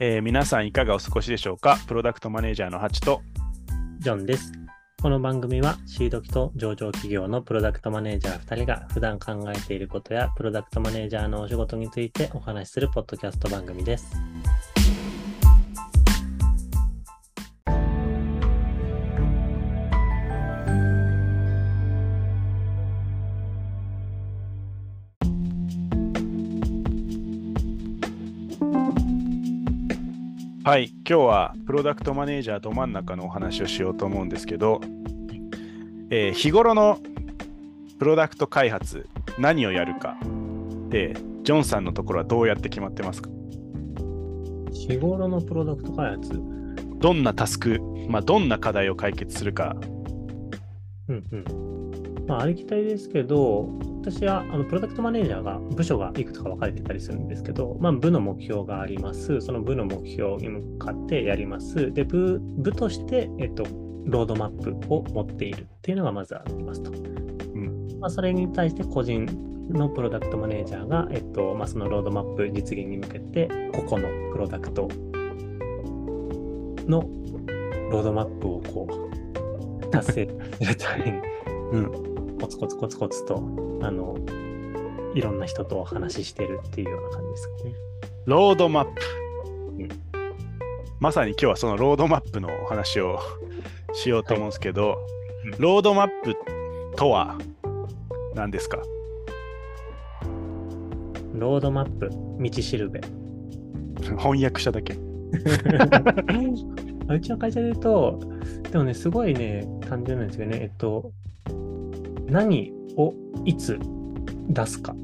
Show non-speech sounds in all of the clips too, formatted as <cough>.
えー皆さんいかがお過ごしでしょうか？プロダクトマネージャーのハチとジョンです。この番組はシード機と上場企業のプロダクトマネージャー2人が普段考えていることやプロダクトマネージャーのお仕事についてお話しするポッドキャスト番組です。はい今日はプロダクトマネージャーど真ん中のお話をしようと思うんですけど、えー日頃のプロダクト開発何をやるかでジョンさんのところはどうやって決まってますか？日頃のプロダクト開発？どんなタスク、まあ、どんな課題を解決するかうんうん。まあ、ありきたりですけど、私はあのプロダクトマネージャーが部署がいくつか分かれてたりするんですけど、まあ、部の目標があります。その部の目標に向かってやります。で、部部として、えっと、ロードマップを持っているっていうのがまずありますと。んまあ、それに対して個人のプロダクトマネージャーが、えっとまあ、そのロードマップ実現に向けて、個々のプロダクトのロードマップをこう、達成するために、<laughs> うんコツコツコツコツと、あの、いろんな人とお話ししてるっていうような感じですかね。ロードマップ、うんまさに今日はそのロードマップのお話をしようと思うんですけど、いうんロードマップとは何ですか？ロードマップ、道しるべ。翻訳しただけ。<laughs> うちの会社で言うと、でもね、すごいね、単純なんですよね。えっと、何をいつ出すかう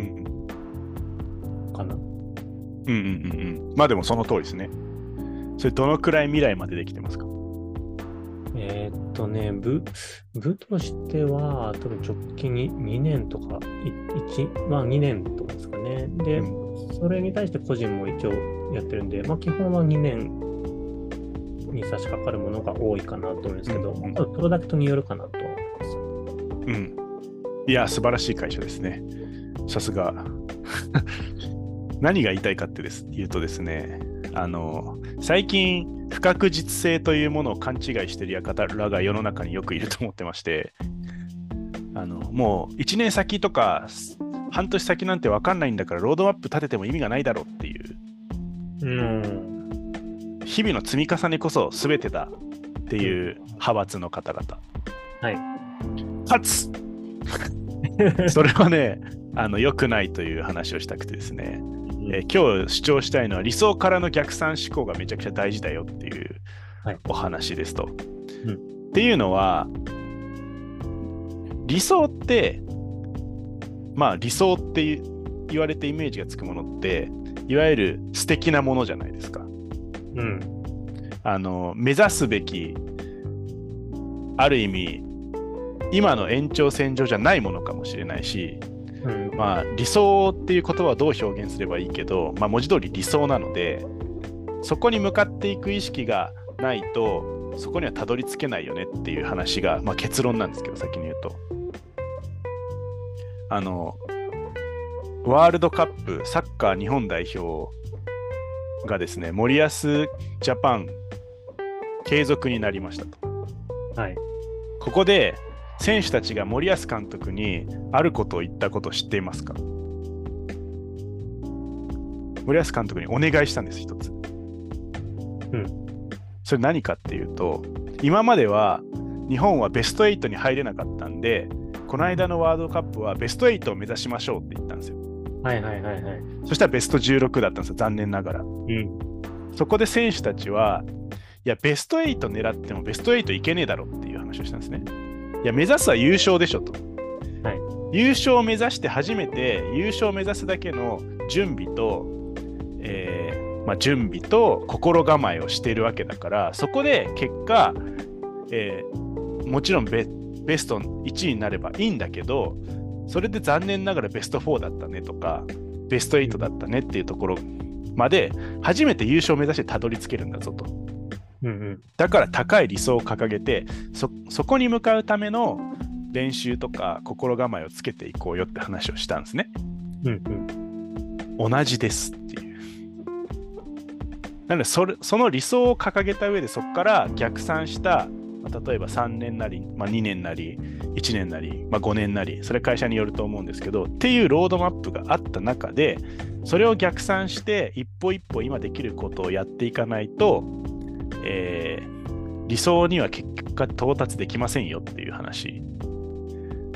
んかな。うんうんうんうん。まあでもその通りですね。それどのくらい未来までできてますか？えーっとね、部、部としては、多分直近に2年とか、い1、まあ2年とかですかね。で、うそれに対して個人も一応やってるんで、まあ基本は2年に差し掛かるものが多いかなと思うんですけど、うんうんプロダクトによるかなと。うん。いや、素晴らしい会社ですね。さすが。<laughs> 何が言いたいかってです言うとですね、あの、最近、不確実性というものを勘違いしてる方らが世の中によくいると思ってまして、あの、もう1年先とか、半年先なんて分かんないんだから、ロードマップ立てても意味がないだろうっていう、うん。日々の積み重ねこそ全てだっていう派閥の方々。はい。かつ、<laughs> それはね、あの良くないという話をしたくてですね、えー今日主張したいのは理想からの逆算思考がめちゃくちゃ大事だよっていうはいお話ですと。うんっていうのは、理想って、まあ理想って言われてイメージがつくものって、いわゆる素敵なものじゃないですか。うん。あの目指すべきある意味今の延長線上じゃないものかもしれないし、うん。まあ、理想っていう言葉をどう表現すればいいけど、まあ、文字通り理想なのでそこに向かっていく意識がないとそこにはたどり着けないよねっていう話が、まあ、結論なんですけど先に言うとあのワールドカップサッカー日本代表がですね森保ジャパン継続になりましたとはい。ここで選手たちが森保監督にあることを言ったことを知っていますか？森保監督にお願いしたんです、一つ。うん。それ何かっていうと、今までは日本はベスト8に入れなかったんで、この間のワールドカップはベスト8を目指しましょうって言ったんですよ。はいはいはいはい。そしたらベスト16だったんですよ、残念ながら。うん。そこで選手たちは、いや、ベスト8狙ってもベスト8いけねえだろっていう話をしたんですね。いや、目指すは優勝でしょと。はい優勝を目指して初めて優勝を目指すだけの準備と、えーまあ、準備と心構えをしているわけだから、そこで結果、えーもちろんベベスト1位になればいいんだけど、それで残念ながらベスト4だったねとか、ベスト8だったねっていうところまで初めて優勝を目指してたどり着けるんだぞと。うんうん。だから高い理想を掲げてそそこに向かうための練習とか心構えをつけていこうよって話をしたんですね。うんうん。同じですっていう。なのでそれその理想を掲げた上でそこから逆算した、まあ例えば3年なり、まあ、2年なり1年なり、まあ、5年なりそれ会社によると思うんですけどっていうロードマップがあった中でそれを逆算して一歩一歩今できることをやっていかないと、えー理想には結果到達できませんよっていう話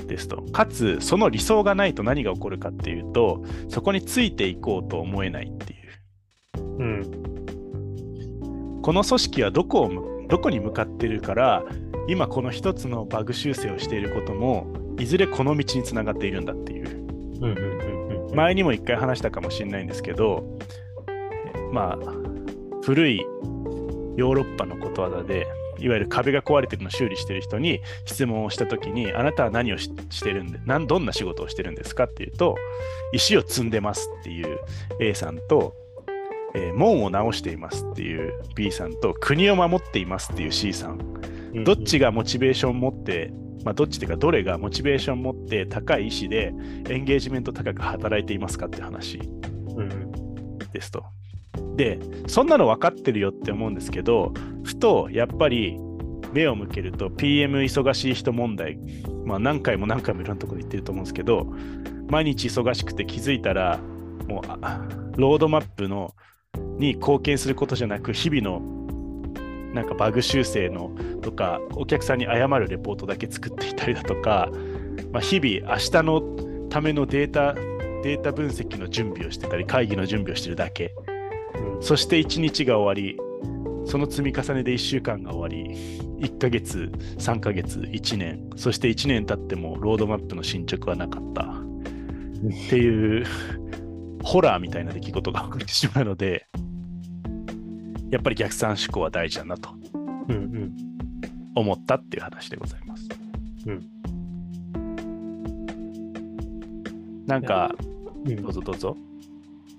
ですと。かつその理想がないと何が起こるかっていうとそこについていこうと思えないっていう。うん。この組織はどこをむどこに向かってるから今この一つのバグ修正をしていることもいずれこの道につながっているんだっていううんうんうんうん。前にも一回話したかもしれないんですけどまあ古いヨーロッパのことわざでいわゆる壁が壊れてるのを修理してる人に質問をしたときにあなたは何をししてるんでなんどんな仕事をしてるんですかっていうと石を積んでますっていう A さんと、えー門を直していますっていう B さんと国を守っていますっていう C さん。うんどっちがモチベーション持って、まあ、どっちというかどれがモチベーション持って高い意志でエンゲージメント高く働いていますかって話ですと。で、そんなの分かってるよって思うんですけど、ふとやっぱり目を向けると PM 忙しい人問題、まあ何回も何回もいろんなところで言ってると思うんですけど、毎日忙しくて気づいたら、もうロードマップのに貢献することじゃなく、日々のなんかバグ修正のとか、お客さんに謝るレポートだけ作っていたりだとか、まあ、日々明日のためのデータデータ分析の準備をしてたり、会議の準備をしてるだけ。うんそして1日が終わり、その積み重ねで1週間が終わり、1ヶ月、3ヶ月、1年、そして1年経ってもロードマップの進捗はなかった。っていう、ホラーみたいな出来事が起こってしまうので、やっぱり逆算思考は大事だなとうんうん思ったっていう話でございます。うんなんか、うんどうぞどうぞ。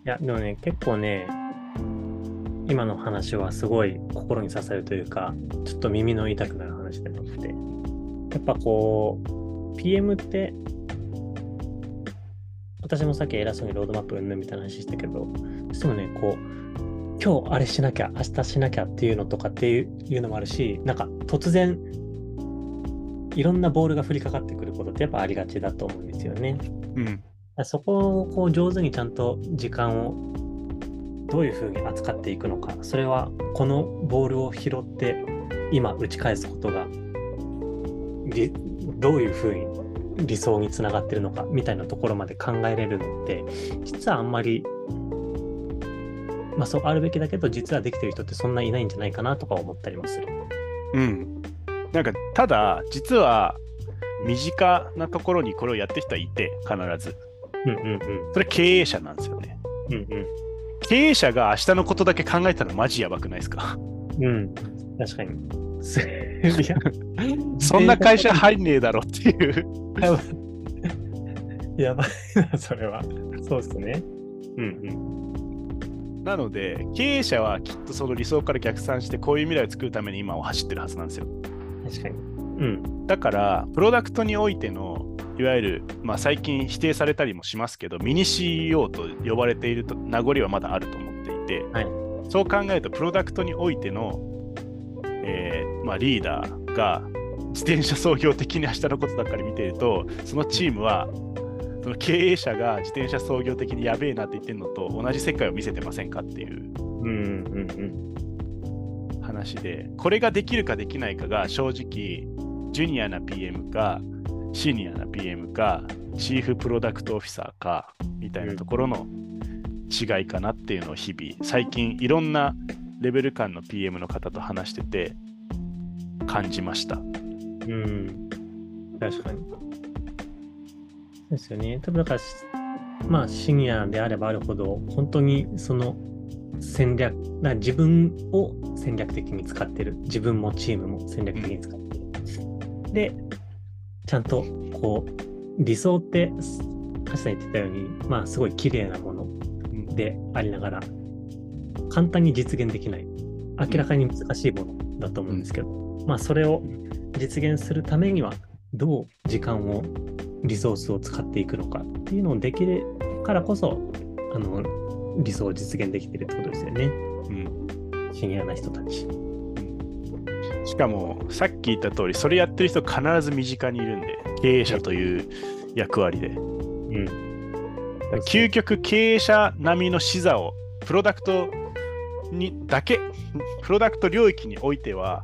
いや、でもね、結構ね、今の話はすごい心に刺さるというか、ちょっと耳の痛くなる話でもあって、やっぱこう、PM って、私もさっき偉そうにロードマップうんぬんみたいな話したけど、どうしてもね、こう、今日あれしなきゃ、明日しなきゃっていうのとかっていういうのもあるし、なんか突然、いろんなボールが降りかかってくることってやっぱありがちだと思うんですよね。うん。そこをこう上手にちゃんと時間をどういうふうに扱っていくのか、それはこのボールを拾って今打ち返すことがりどういうふうに理想につながってるのかみたいなところまで考えれるのって実はあんまりまあそうあるべきだけど実はできてる人ってそんないないんじゃないかなとか思ったりもする。うん。なんか、ただ、実は、身近なところにこれをやってる人はいて、必ず。うんうんそれ経営者なんですよね。うんうん経営者が明日のことだけ考えたらマジやばくないですか？うんうん確かに。<laughs> そんな会社入んねえだろっていう。やば <laughs> い。な、それは。そうっすね。うんなので、経営者はきっとその理想から逆算して、こういう未来を作るために今を走ってるはずなんですよ。うん。確かに。うん。だから、プロダクトにおいての、いわゆる、まあ、最近否定されたりもしますけど、ミニ CEO と呼ばれていると名残はまだあると思っていて、はいそう考えると、プロダクトにおいての、えーまあ、リーダーが自転車操業的に明日のことばっかり見ていると、そのチームは、その経営者が自転車操業的にやべえなって言ってるのと同じ世界を見せてませんかっていううんうんうん。話で、これができるかできないかが正直、ジュニアな PM か、シニアな PM か、チーフプロダクトオフィサーか、みたいなところの違いかなっていうのを日々、最近いろんなレベル感の PM の方と話してて感じました。うん。確かに。ですよね。多分だから、まあ、シニアであればあるほど、本当にその戦略、な自分を戦略的に使ってる。自分もチームも戦略的に使ってる。で、ちゃんと、こう、理想って、橋さん言ってたように、まあ、すごい綺麗なものでありながら、簡単に実現できない、明らかに難しいものだと思うんですけど、まあ、それを実現するためには、どう時間を、リソースを使っていくのかっていうのをできるからこそ、あの、理想を実現できてるってことですよね。うんシニアな人たち。しかも、さっき言った通り、それやってる人必ず身近にいるんで、経営者という役割で。うん。究極経営者並みの視座をプロダクトにだけプロダクト領域においては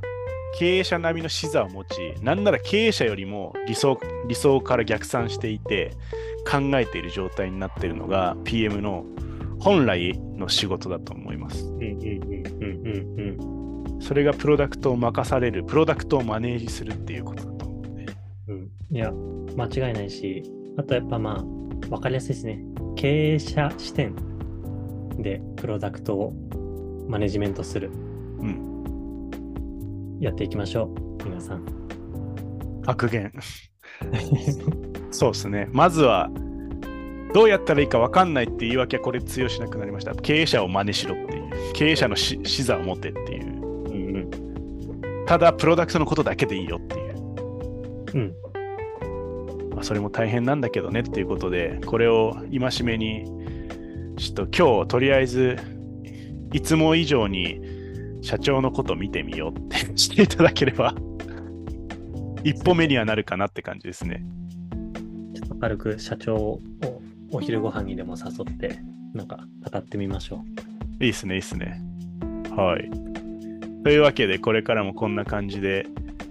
経営者並みの視座を持ちなんなら経営者よりも理想理想から逆算していて考えている状態になっているのが PM の本来の仕事だと思いますうんうんうんうんうんそれがプロダクトを任されるプロダクトをマネージするっていうことだと思うんでうん。いや、間違いないし、あとやっぱまあ、わかりやすいですね。経営者視点でプロダクトをマネジメントする。うんやっていきましょう、皆さん。悪言 <laughs> そうですね。まずは、どうやったらいいか分かんないって言い訳はこれ通用しなくなりました。経営者を真似しろっていう。経営者のし視座を持てっていう。ただ、プロダクトのことだけでいいよっていう。うん。まあ、それも大変なんだけどねっていうことで、これを戒めに、ちょっと今日とりあえず、いつも以上に社長のこと見てみようってしていただければ、一歩目にはなるかなって感じですね。ちょっと軽く社長をお昼ご飯にでも誘って、なんか語ってみましょいいっすね、いいっすね。はい。というわけで、これからもこんな感じで、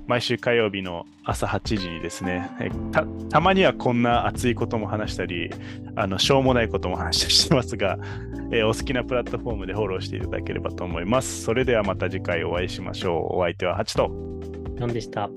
毎週火曜日の朝8時にですね、たたまにはこんな熱いことも話したり、あのしょうもないことも話したりしてますが、えーお好きなプラットフォームでフォローしていただければと思います。それではまた次回お会いしましょう。お相手はハチと。何。でした。